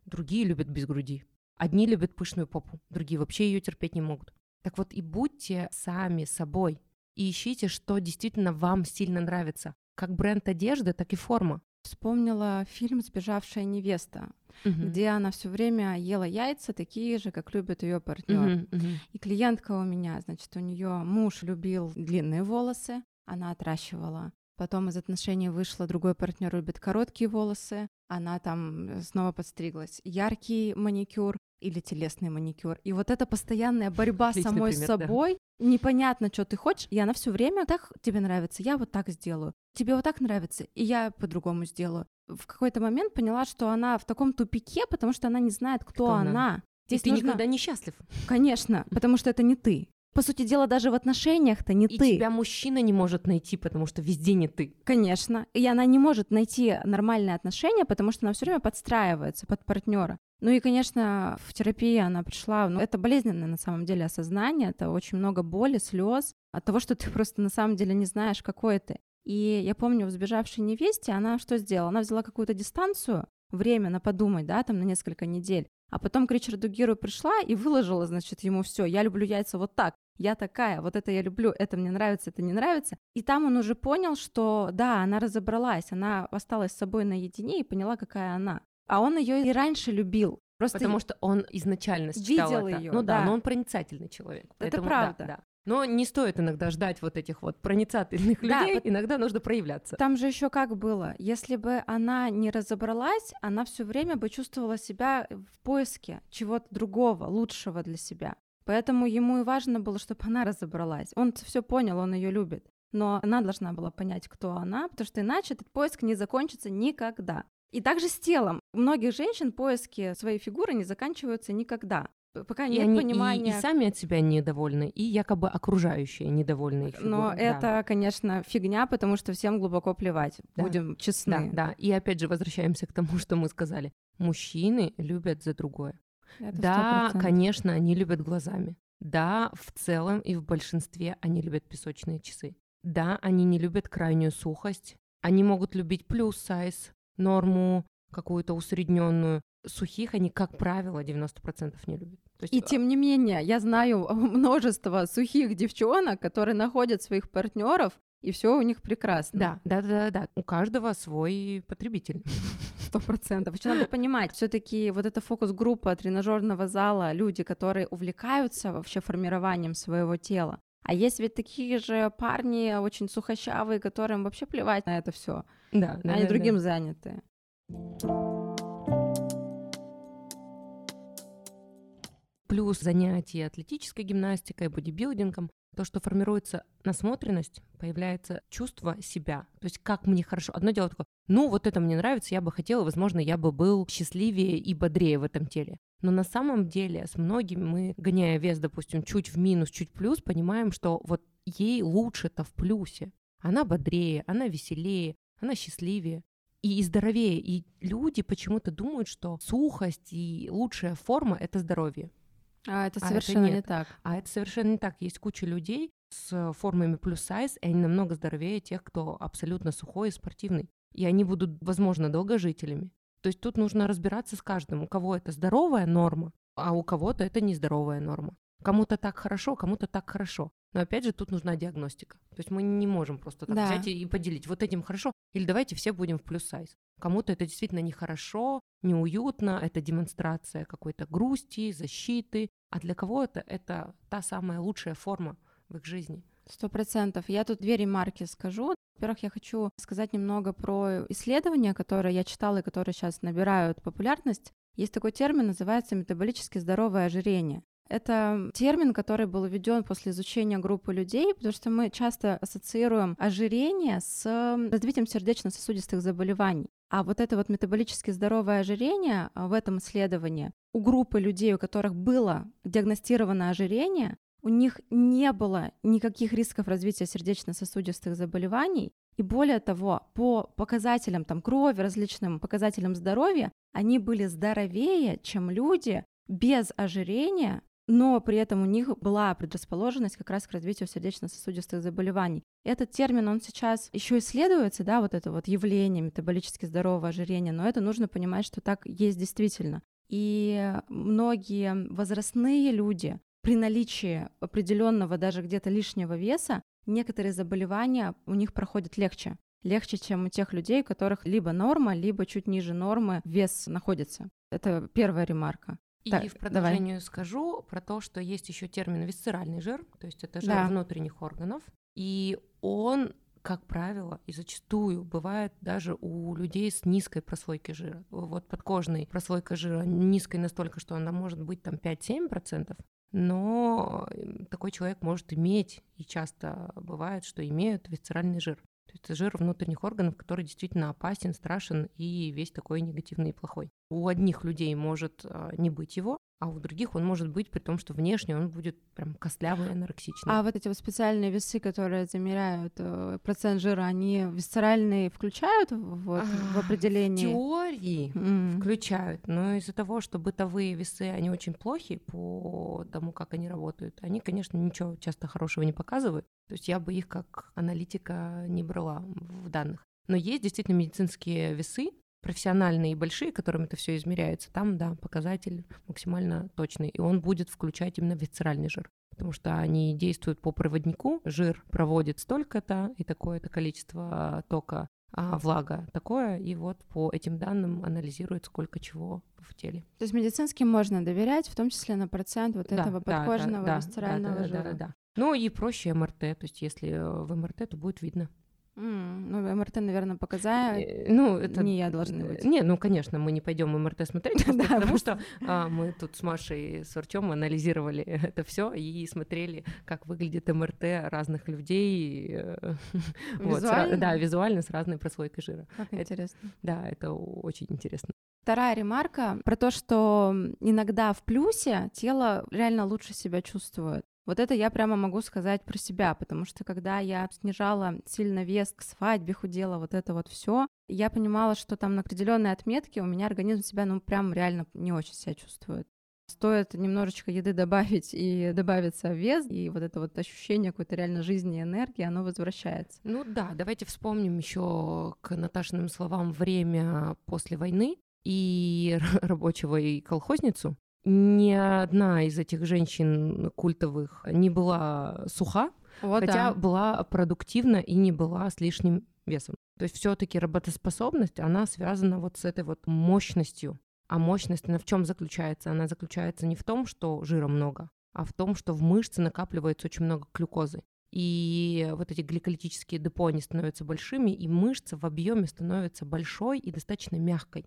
другие любят без груди. Одни любят пышную попу, другие вообще ее терпеть не могут. Так вот и будьте сами собой. И ищите, что действительно вам сильно нравится. Как бренд одежды, так и форма. Вспомнила фильм «Сбежавшая невеста», где она все время ела яйца, такие же, как любит ее партнер. Мгм, мгм. И клиентка у меня, значит, у нее муж любил длинные волосы, она отращивала. Потом из отношений вышла, другой партнер любит короткие волосы, она там э, снова подстриглась. Яркий маникюр или телесный маникюр. И вот эта постоянная борьба с Отличный самой пример, да. собой, непонятно, что ты хочешь, и она все время так тебе нравится, я вот так сделаю. Тебе вот так нравится, и я по-другому сделаю. В какой-то момент поняла, что она в таком тупике, потому что она не знает, кто, Кто она. она. И Здесь ты нужно- никогда не счастлив. Конечно, потому что это не ты. По сути дела, даже в отношениях-то не И ты. тебя мужчина не может найти, потому что везде не ты. Конечно. И она не может найти нормальные отношения, потому что она все время подстраивается под партнера. Ну и, конечно, в терапии она пришла, ну это болезненное на самом деле осознание, это очень много боли, слез от того, что ты просто на самом деле не знаешь, какой ты. И я помню, в «Сбежавшей невесте» она что сделала? Она взяла какую-то дистанцию, время на подумать, да, там на несколько недель, а потом к Ричарду Гиру пришла и выложила, значит, ему все. Я люблю яйца вот так. Я такая, вот это я люблю, это мне нравится, это не нравится. И там он уже понял, что да, она разобралась, она осталась с собой наедине и поняла, какая она. А он ее и раньше любил. Просто Потому что он изначально считал Видел это. её, ну да, да. но он проницательный человек. Это поэтому да, правда. да. Но не стоит иногда ждать вот этих вот проницательных Да, людей. вот- Иногда нужно проявляться. Там же еще как было, если бы она не разобралась, она все время бы чувствовала себя в поиске чего-то другого, лучшего для себя. Поэтому ему и важно было, чтобы она разобралась. Он все понял, он ее любит. Но она должна была понять, кто она, потому что иначе этот поиск не закончится никогда. И также с телом. У многих женщин поиски своей фигуры не заканчиваются никогда. Пока И нет они и- понимания. и, сами от себя недовольны, и якобы окружающие недовольны их Но да. это, конечно, фигня, потому что всем глубоко плевать. Да. Будем Да, честны. да. И опять же возвращаемся к тому, что мы сказали. Мужчины любят за другое. Это Да, 100%. конечно, они любят глазами. Да, в целом и в большинстве они любят песочные часы. Да, они не любят крайнюю сухость. Они могут любить плюс сайз, норму какую-то усредненную. Сухих они, как правило, 90% не любят. То есть, И а, тем не менее, я знаю множество сухих девчонок, которые находят своих партнеров, и все у них прекрасно. Да, да, да, да, да. У каждого свой потребитель. сто процентов. Еще надо понимать, все-таки вот эта фокус-группа тренажерного зала, люди, которые увлекаются вообще формированием своего тела. А есть ведь такие же парни очень сухощавые, которым вообще плевать на это все. Да, да, Они да, другим да. заняты. Плюс занятия атлетической гимнастикой, бодибилдингом, то, что формируется насмотренность, появляется чувство себя. То есть как мне хорошо. Одно дело такое, ну вот это мне нравится, я бы хотела, возможно, я бы был счастливее и бодрее в этом теле. Но на самом деле с многими мы, гоняя вес, допустим, чуть в минус, чуть в плюс, понимаем, что вот ей лучше-то в плюсе. Она бодрее, она веселее, она счастливее и, здоровее. И люди почему-то думают, что сухость и лучшая форма — это здоровье. А это А это совершенно не так. А это совершенно не так. Есть куча людей с формами плюс сайз, и они намного здоровее тех, кто абсолютно сухой и спортивный. И они будут, возможно, долгожителями. То есть тут нужно разбираться с каждым. У кого это здоровая норма, а у кого-то это нездоровая норма. Кому-то так хорошо, кому-то так хорошо. Но опять же, тут нужна диагностика. То есть мы не можем просто так Да. взять и и поделить. Вот этим хорошо, или давайте все будем в плюс сайз. Кому-то это действительно нехорошо, неуютно, это демонстрация какой-то грусти, защиты, а для кого-то это та самая лучшая форма в их жизни. Сто процентов. Я тут две ремарки скажу. Во-первых, я хочу сказать немного про исследования, которые я читала и которые сейчас набирают популярность. Есть такой термин, называется метаболически здоровое ожирение. Это термин, который был введен после изучения группы людей, потому что мы часто ассоциируем ожирение с развитием сердечно-сосудистых заболеваний. А вот это вот метаболически здоровое ожирение а, в этом исследовании у группы людей, у которых было диагностировано ожирение, у них не было никаких рисков развития сердечно-сосудистых заболеваний, и более того, по показателям там, крови, различным показателям здоровья, они были здоровее, чем люди без ожирения, но при этом у них была предрасположенность как раз к развитию сердечно-сосудистых заболеваний. Этот термин, он сейчас еще исследуется, да, вот это вот явление метаболически здорового ожирения, но это нужно понимать, что так есть действительно. И многие возрастные люди при наличии определенного даже где-то лишнего веса, некоторые заболевания у них проходят легче. Легче, чем у тех людей, у которых либо норма, либо чуть ниже нормы вес находится. Это первая ремарка. И Так, в продолжение скажу про то, что есть еще термин висцеральный жир, то есть это жир Да. внутренних органов, и он, как правило, и зачастую бывает даже у людей с низкой прослойкой жира. Вот подкожной прослойка жира низкой настолько, что она может быть там 5-7%, но э, такой человек может иметь, и часто бывает, что имеют висцеральный жир. То есть это жир внутренних органов, который действительно опасен, страшен и весь такой негативный и плохой. У одних людей может а, не быть его, а у других он может быть при том, что внешне он будет прям костлявый, анорексичный. А вот эти вот специальные весы, которые замеряют э, процент жира, они висцеральные включают вот, в А, определении? В теории М. включают, но из-за того, что бытовые весы, они очень плохи по тому, как они работают, они, конечно, ничего часто хорошего не показывают. То есть я бы их как аналитика не брала в данных. Но есть действительно медицинские весы, профессиональные и большие, которыми это все измеряется, там, да, показатель максимально точный, и он будет включать именно висцеральный жир, потому что они действуют по проводнику, жир проводит столько-то и такое-то количество тока, а влага такое, и вот по этим данным анализирует сколько чего в теле. То есть медицинским можно доверять, в том числе на процент вот Да, этого да, да, подкожного да, висцерального да, да, жира. да, да, да. Ну и проще МРТ, то есть если в МРТ, то будет видно. Ну, МРТ, наверное, показая, Э, Ну, это не я должна быть. Не, ну, конечно, мы не пойдем МРТ смотреть, Да, потому что а, мы тут с Машей, с Артем анализировали это все и смотрели, как выглядит МРТ разных людей. э, вот, с ра- Визуально? да, визуально с разной прослойкой жира. Как это- интересно. Да, это очень интересно. Вторая ремарка про то, что иногда в плюсе тело реально лучше себя чувствует. Вот это я прямо могу сказать про себя, потому что когда я снижала сильно вес к свадьбе, худела, вот это вот все, я понимала, что там на определенной отметке у меня организм себя, ну, прям реально не очень себя чувствует. Стоит немножечко еды добавить и добавится вес, и вот это вот ощущение какой-то реально жизни и энергии, оно возвращается. Ну да, давайте вспомним еще к Наташиным словам время после войны и рабочего и колхозницу. Ни одна из этих женщин культовых не была суха, Вот хотя да. была продуктивна и не была с лишним весом. То есть все-таки работоспособность, она связана вот с этой вот мощностью. А мощность, она в чем заключается? Она заключается не в том, что жира много, а в том, что в мышце накапливается очень много глюкозы. И вот эти гликолитические депо, они становятся большими, и мышца в объеме становится большой и достаточно мягкой.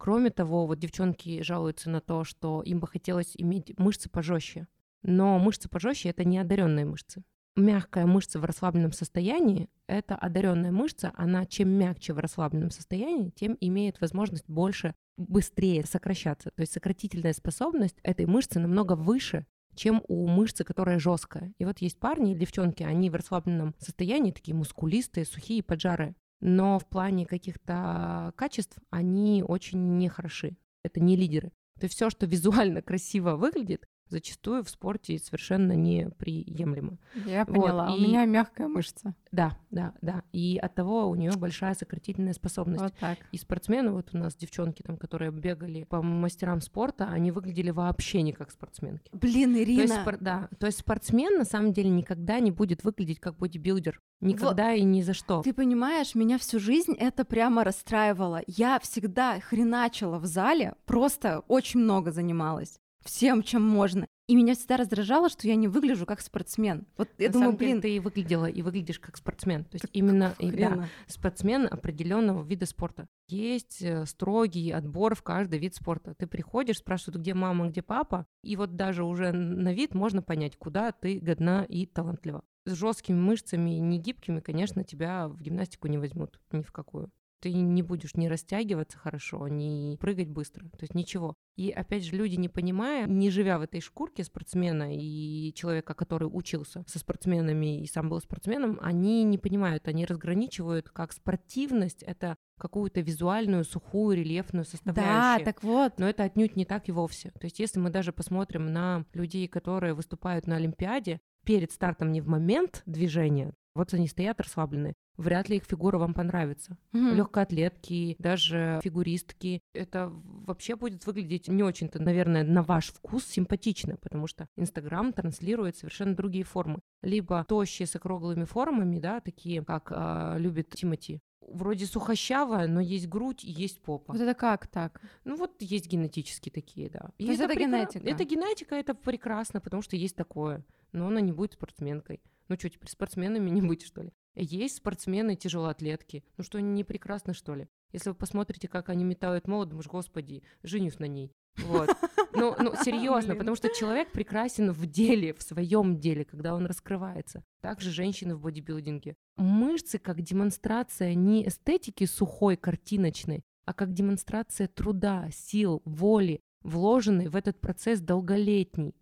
Кроме того, вот девчонки жалуются на то, что им бы хотелось иметь мышцы пожестче. Но мышцы пожестче это не одаренные мышцы. Мягкая мышца в расслабленном состоянии – это одаренная мышца. Она чем мягче в расслабленном состоянии, тем имеет возможность больше, быстрее сокращаться. То есть сократительная способность этой мышцы намного выше, чем у мышцы, которая жесткая. И вот есть парни девчонки, они в расслабленном состоянии такие мускулистые, сухие, поджарые. Но в плане каких-то качеств они очень нехороши. Это не лидеры. То есть все, что визуально красиво выглядит, зачастую в спорте совершенно неприемлемо. Я Вот, поняла. У и- меня мягкая мышца. Да, да, да. И от того у нее большая сократительная способность. Вот так. И спортсмены, вот у нас девчонки там, которые бегали по мастерам спорта, они выглядели вообще не как спортсменки. Блин, То есть, Ирина, спор- да, то есть спортсмен на самом деле никогда не будет выглядеть как бодибилдер. Никогда и ни за что. Ты понимаешь, меня всю жизнь это прямо расстраивало. Я всегда хреначила в зале, просто очень много занималась. Всем, чем можно. И меня всегда раздражало, что я не выгляжу как спортсмен. Вот я На думаю, самом деле блин, ты и выглядела, и выглядишь как спортсмен. То есть именно и- да, спортсмен определенного вида спорта. Есть э, строгий отбор в каждый вид спорта. Ты приходишь, спрашивают, где мама, где папа, и вот даже уже на вид можно понять, куда ты годна и талантлива. С жесткими мышцами, не гибкими, конечно, тебя в гимнастику не возьмут ни в какую. Ты не будешь ни растягиваться хорошо, ни прыгать быстро, то есть ничего. И опять же, люди, не понимая, не живя в этой шкурке спортсмена и человека, который учился со спортсменами и сам был спортсменом, они не понимают, они разграничивают, как спортивность — это какую-то визуальную, сухую, рельефную Да, составляющую. так вот. Но это отнюдь не так и вовсе. То есть если мы даже посмотрим на людей, которые выступают на Олимпиаде, перед стартом не в момент движения, вот они стоят расслабленные, вряд ли их фигура вам понравится. Мгм. Легкоатлетки, даже фигуристки. Это вообще будет выглядеть не очень-то, наверное, на ваш вкус симпатично, потому что Инстаграм транслирует совершенно другие формы. Либо тощие с округлыми формами, да, такие, как а, любит Тимати. Вроде сухощавая, но есть грудь и есть попа. Вот это как так? Ну вот есть генетически такие, да. И есть это прекра- генетика? Это генетика, это прекрасно, потому что есть такое. Но она не будет спортсменкой. Ну что, теперь спортсменами не быть, что ли? Есть спортсмены тяжелоатлетки. Ну что, они не прекрасны, что ли? Если вы посмотрите, как они метают молот, думаешь, господи, женюсь на ней. Вот. Ну, ну серьезно, потому что человек прекрасен в деле, в своем деле, когда он раскрывается. Также женщины в бодибилдинге. Мышцы как демонстрация не эстетики сухой, картиночной, а как демонстрация труда, сил, воли, вложенной в этот процесс долголетний.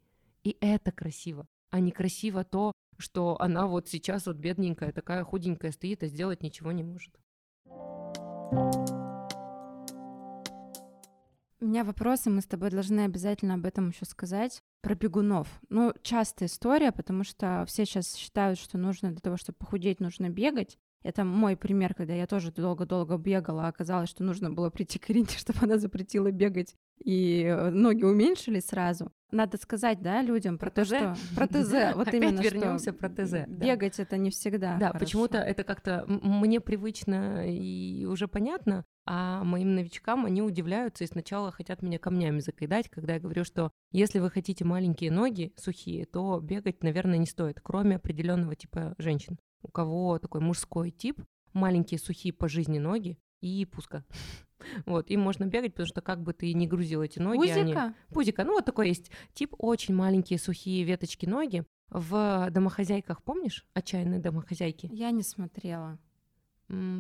И это красиво, а не красиво то, что она вот сейчас вот бедненькая, такая худенькая стоит, а сделать ничего не может. У меня вопросы, мы с тобой должны обязательно об этом еще сказать. Про бегунов. Ну, частая история, потому что все сейчас считают, что нужно для того, чтобы похудеть, нужно бегать. Это мой пример, когда я тоже долго-долго бегала, а оказалось, что нужно было прийти к Ирине, чтобы она запретила бегать, и э, ноги уменьшились сразу. Надо сказать, да, людям про то, что про ТЗ, вот именно вернемся про ТЗ. Бегать это не всегда. Да, почему-то это как-то мне привычно и уже понятно, а моим новичкам они удивляются и сначала хотят меня камнями закидать, когда я говорю, что если вы хотите маленькие ноги сухие, то бегать, наверное, не стоит, кроме определенного типа женщин у кого такой мужской тип, маленькие сухие по жизни ноги и пуска. Вот, им можно бегать, потому что как бы ты ни грузил эти ноги, Пузика? Они... Пузика, ну вот такой есть тип, очень маленькие сухие веточки ноги. В домохозяйках, помнишь, отчаянные домохозяйки? Я не смотрела.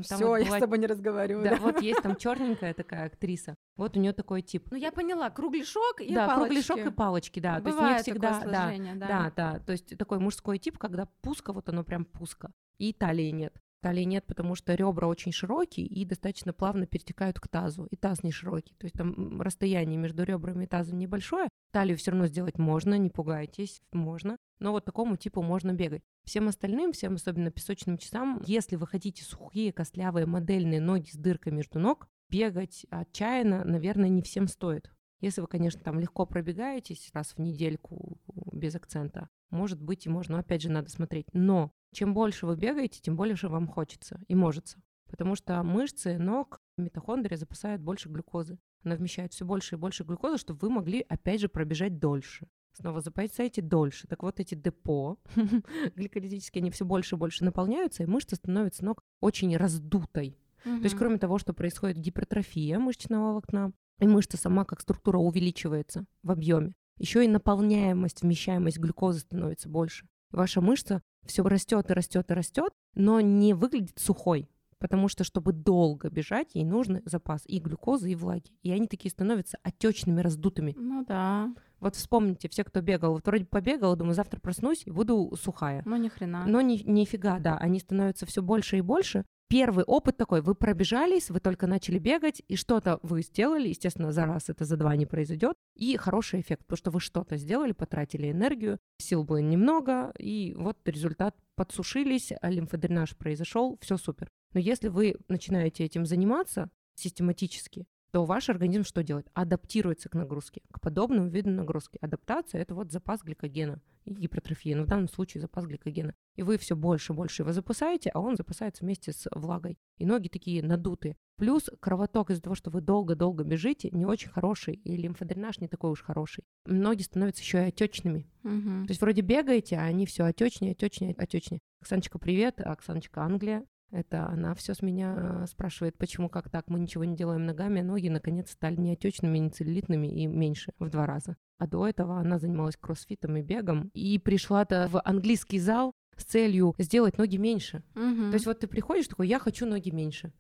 Все, вот я с тобой не разговариваю. Да, да, вот есть там черненькая такая актриса. Вот у нее такой тип. Ну я поняла, кругляшок и да, палочки. кругляшок и палочки, да. Бывает то есть не всегда, да, да, да, да. То есть такой мужской тип, когда пуска, вот оно прям пуска, и талии нет. Талии нет, потому что ребра очень широкие и достаточно плавно перетекают к тазу. И таз не широкий. То есть там расстояние между ребрами и тазом небольшое. Талию все равно сделать можно, не пугайтесь, можно. Но вот такому типу можно бегать. Всем остальным, всем особенно песочным часам, если вы хотите сухие, костлявые, модельные ноги с дыркой между ног, бегать отчаянно, наверное, не всем стоит. Если вы, конечно, там легко пробегаетесь раз в недельку без акцента, может быть и можно, но опять же надо смотреть. Но чем больше вы бегаете, тем больше вам хочется и можется. Потому что мышцы ног, митохондрия запасают больше глюкозы. Она вмещает все больше и больше глюкозы, чтобы вы могли, опять же, пробежать дольше. Снова запасаете дольше. Так вот эти депо гликолитические, они все больше и больше наполняются, и мышца становится ног очень раздутой. То есть, кроме того, что происходит гипертрофия мышечного волокна, и мышца сама как структура увеличивается в объеме, еще и наполняемость, вмещаемость глюкозы становится больше. Ваша мышца все растет и растет и растет, но не выглядит сухой. Потому что, чтобы долго бежать, ей нужен запас и глюкозы, и влаги. И они такие становятся отечными, раздутыми. Ну да. Вот вспомните, все, кто бегал, вот вроде побегала, думаю, завтра проснусь и буду сухая. Ну ни хрена. Но ни, нифига, да, они становятся все больше и больше, первый опыт такой, вы пробежались, вы только начали бегать, и что-то вы сделали, естественно, за раз это за два не произойдет, и хороший эффект, потому что вы что-то сделали, потратили энергию, сил было немного, и вот результат подсушились, а лимфодренаж произошел, все супер. Но если вы начинаете этим заниматься систематически, то ваш организм что делает? Адаптируется к нагрузке, к подобному виду нагрузки. Адаптация – это вот запас гликогена и гипертрофия, но в данном случае запас гликогена. И вы все больше и больше его запасаете, а он запасается вместе с влагой. И ноги такие надутые. Плюс кровоток из-за того, что вы долго-долго бежите, не очень хороший, и лимфодренаж не такой уж хороший. Ноги становятся еще и отечными. Угу. То есть вроде бегаете, а они все отечнее, отечнее, отечнее. Оксаночка, привет. Оксаночка, Англия. Это она все с меня э, спрашивает, почему, как так, мы ничего не делаем ногами, а ноги, наконец, стали не отечными, не целлюлитными и меньше в два раза. А до этого она занималась кроссфитом и бегом и пришла-то в английский зал с целью сделать ноги меньше. Угу. То есть вот ты приходишь такой, я хочу ноги меньше.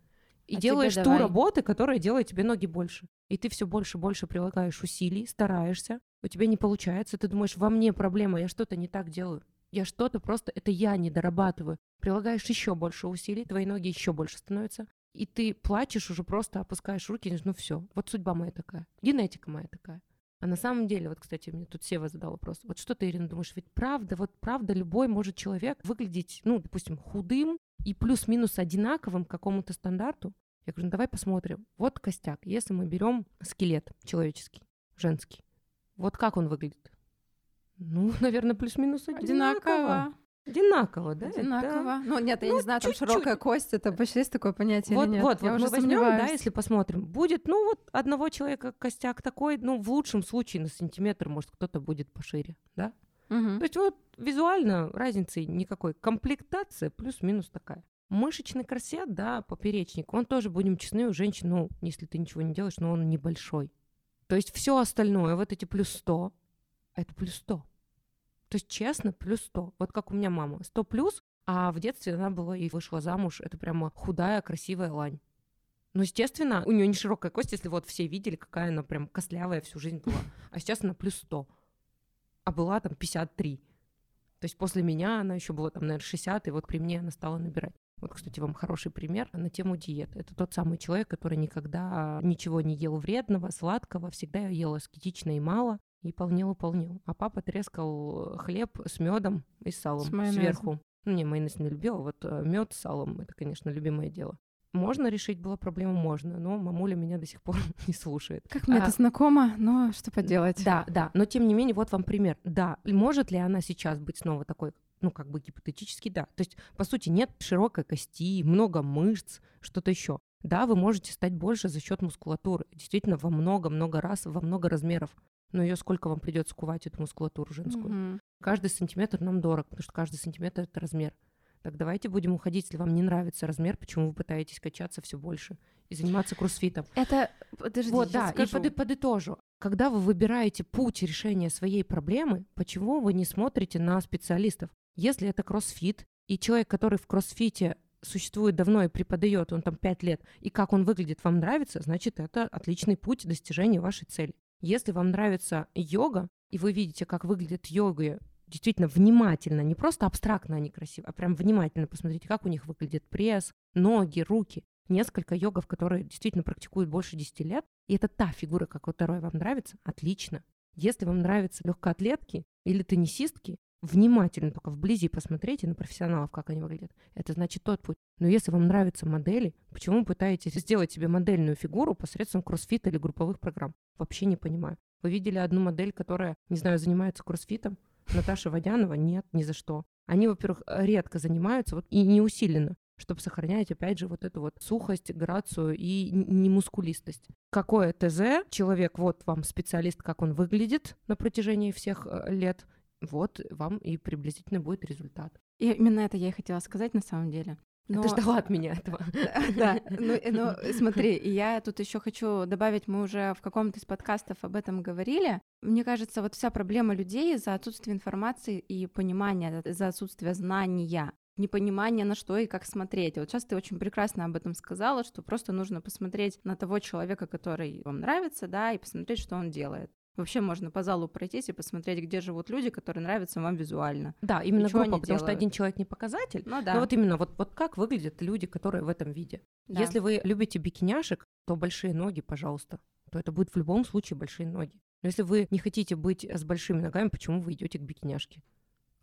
И А делаешь ту давай. работу, которая делает тебе ноги больше. И ты все больше и больше прилагаешь усилий, стараешься, у тебя не получается, ты думаешь, во мне проблема, я что-то не так делаю. Я что-то просто, это я не дорабатываю. Прилагаешь еще больше усилий, твои ноги еще больше становятся. И ты плачешь, уже просто опускаешь руки, ну все, вот судьба моя такая, генетика моя такая. А на самом деле, вот, кстати, мне тут Сева задал вопрос. Вот что ты, Ирина, думаешь, ведь правда, вот правда, любой может человек выглядеть, ну, допустим, худым и плюс-минус одинаковым к какому-то стандарту? Я говорю, ну давай посмотрим. Вот костяк. Если мы берем скелет человеческий, женский, вот как он выглядит? Ну, наверное, плюс-минус одинаково. Одинаково. Одинаково, да? Одинаково. Ну, нет, я Ну, не знаю, там чуть-чуть. широкая кость, это вообще есть такое понятие Вот, или нет? вот, я вот уже мы возьмем, да, если посмотрим, будет, ну вот одного человека костяк такой, ну в лучшем случае на сантиметр, может кто-то будет пошире, да? Мгм. То есть вот визуально разницы никакой. Комплектация плюс-минус такая. Мышечный корсет, да, поперечник, он тоже, будем честны, у женщин, ну, если ты ничего не делаешь, но он небольшой. То есть все остальное, вот эти плюс 100, это плюс 100. То есть честно, плюс 100. Вот как у меня мама, 100 плюс, а в детстве она была и вышла замуж, это прямо худая, красивая лань. Ну, естественно, у нее не широкая кость, если вот все видели, какая она прям костлявая всю жизнь была. А сейчас она плюс 100. А была там 53. То есть после меня она еще была там, наверное, 60, и вот при мне она стала набирать. Вот, кстати, вам хороший пример на тему диет. Это тот самый человек, который никогда ничего не ел вредного, сладкого, всегда ел аскетично и мало, и полнел и полнел. А папа трескал хлеб с медом и салом С сверху. Ну, не, майонез не любила, вот мед с салом это, конечно, любимое дело. Можно решить была проблему? Можно, но мамуля меня до сих пор не слушает. Как мне А, это знакомо, но что поделать. Да, да, но тем не менее, вот вам пример. Да, может ли она сейчас быть снова такой, ну, как бы гипотетически, да. То есть, по сути, нет широкой кости, много мышц, что-то еще. Да, вы можете стать больше за счет мускулатуры. Действительно, во много-много раз, во много размеров. Но ее сколько вам придется кувать, эту мускулатуру женскую? Мгм. Каждый сантиметр нам дорог, потому что каждый сантиметр это размер. Так давайте будем уходить, если вам не нравится размер, почему вы пытаетесь качаться все больше и заниматься кроссфитом. Это, подожди, Вот, да, и скажу. поды- подытожу. Когда вы выбираете путь решения своей проблемы, почему вы не смотрите на специалистов? Если это кроссфит, и человек, который в кроссфите существует давно и преподает, он там 5 лет, и как он выглядит вам нравится, значит, это отличный путь достижения вашей цели. Если вам нравится йога, и вы видите, как выглядит йога действительно внимательно, не просто абстрактно они красивы, а прям внимательно посмотрите, как у них выглядит пресс, ноги, руки. Несколько йогов, которые действительно практикуют больше 10 лет, и это та фигура, как которая вам нравится, отлично. Если вам нравятся легкоатлетки или теннисистки, внимательно только вблизи посмотрите на профессионалов, как они выглядят. Это значит тот путь. Но если вам нравятся модели, почему вы пытаетесь сделать себе модельную фигуру посредством кроссфита или групповых программ? Вообще не понимаю. Вы видели одну модель, которая, не знаю, занимается кроссфитом? Наташа Водянова? Нет, ни за что. Они, во-первых, редко занимаются вот, и не усиленно чтобы сохранять, опять же, вот эту вот сухость, грацию и немускулистость. Какое ТЗ? Человек, вот вам специалист, как он выглядит на протяжении всех э, лет, вот вам и приблизительно будет результат. И именно это я и хотела сказать на самом деле. А Ты ждала от меня этого. Да, ну, э, ну, смотри, я тут еще хочу добавить, мы уже в каком-то из подкастов об этом говорили. Мне кажется, вот вся проблема людей из-за отсутствия информации и понимания, из-за отсутствия знания непонимание, на что и как смотреть. Вот сейчас ты очень прекрасно об этом сказала, что просто нужно посмотреть на того человека, который вам нравится, да, и посмотреть, что он делает. Вообще можно по залу пройтись и посмотреть, где живут люди, которые нравятся вам визуально. Да, именно Ничего группа, потому что делают. один человек не показатель. Ну да. Но вот именно вот, вот как выглядят люди, которые в этом виде. да. Если вы любите бикиняшек, то большие ноги, пожалуйста. То это будет в любом случае большие ноги. Но если вы не хотите быть с большими ногами, почему вы идете к бикиняшке?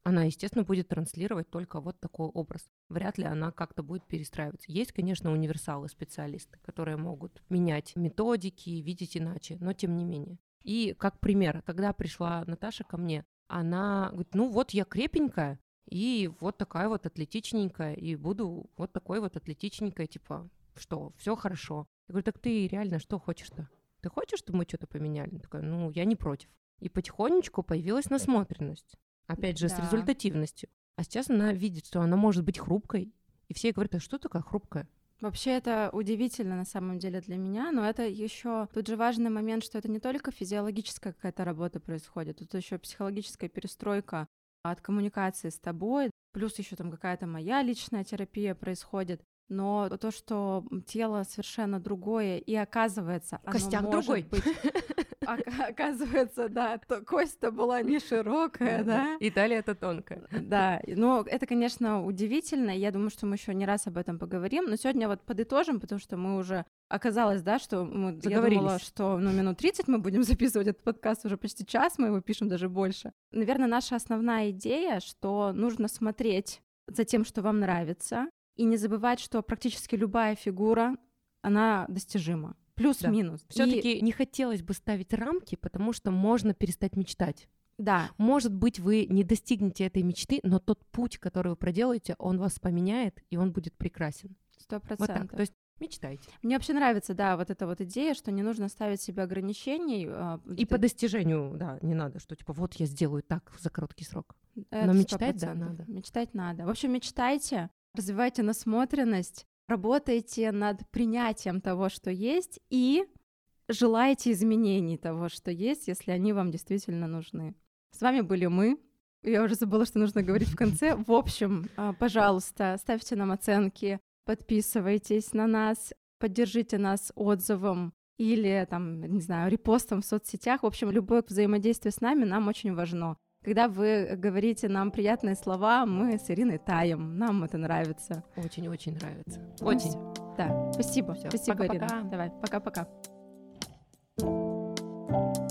Она, естественно, будет транслировать только вот такой образ. Вряд ли она как-то будет перестраиваться. Есть, конечно, универсалы, специалисты, которые могут менять методики, видеть иначе, но тем не менее. И как пример, когда пришла Наташа ко мне, она говорит, ну вот я крепенькая, и вот такая вот атлетичненькая, и буду вот такой вот атлетичненькой, типа, что, все хорошо. Я говорю, так ты реально что хочешь-то? Ты хочешь, чтобы мы что-то поменяли? Она такая, ну, я не против. И потихонечку появилась насмотренность. Опять же, с Да. результативностью. А сейчас она видит, что она может быть хрупкой. И все говорят, а что такая хрупкая? Вообще это удивительно на самом деле для меня, но это еще тут же важный момент, что это не только физиологическая какая-то работа происходит, тут еще психологическая перестройка от коммуникации с тобой, плюс еще там какая-то моя личная терапия происходит. Но то, что тело совершенно другое, и оказывается, оно Костяк может другой. быть- ока- оказывается, да, то кость-то была не широкая, да, И далее это тонкая. да, и- ну это, конечно, удивительно. Я думаю, что мы еще не раз об этом поговорим. Но сегодня вот подытожим, потому что мы уже оказалось, да, что мы, я думала, что ну, минут 30 мы будем записывать этот подкаст, уже почти час мы его пишем, даже больше. Наверное, наша основная идея, что нужно смотреть за тем, что вам нравится, и не забывать, что практически любая фигура, она достижима. Плюс-минус. И- Все-таки не хотелось бы ставить рамки, потому что можно перестать мечтать. Да, Может быть, вы не достигнете этой мечты, но тот путь, который вы проделаете, он вас поменяет, и он будет прекрасен. сто Вот так. процентов. То есть мечтайте. Мне вообще нравится, да, вот эта вот идея, что не нужно ставить себе ограничений. а, И по достижению, да, не надо, что типа вот я сделаю так за короткий срок. Это Но мечтать, да, процентов. надо. Мечтать надо. В общем, мечтайте, развивайте насмотренность, работайте над принятием того, что есть, и желайте изменений того, что есть, если они вам действительно нужны. С вами были мы. Я уже забыла, что нужно говорить в конце. В общем, а, пожалуйста, ставьте нам оценки, подписывайтесь на нас, поддержите нас отзывом или, там, не знаю, репостом в соцсетях. В общем, любое взаимодействие с нами нам очень важно. Когда вы говорите нам приятные слова, мы с Ириной таем. Нам это нравится. Очень-очень нравится. Ну, Очень. Да. Спасибо. Всё. Спасибо, пока, Ирина. Пока. Давай, пока-пока. thank you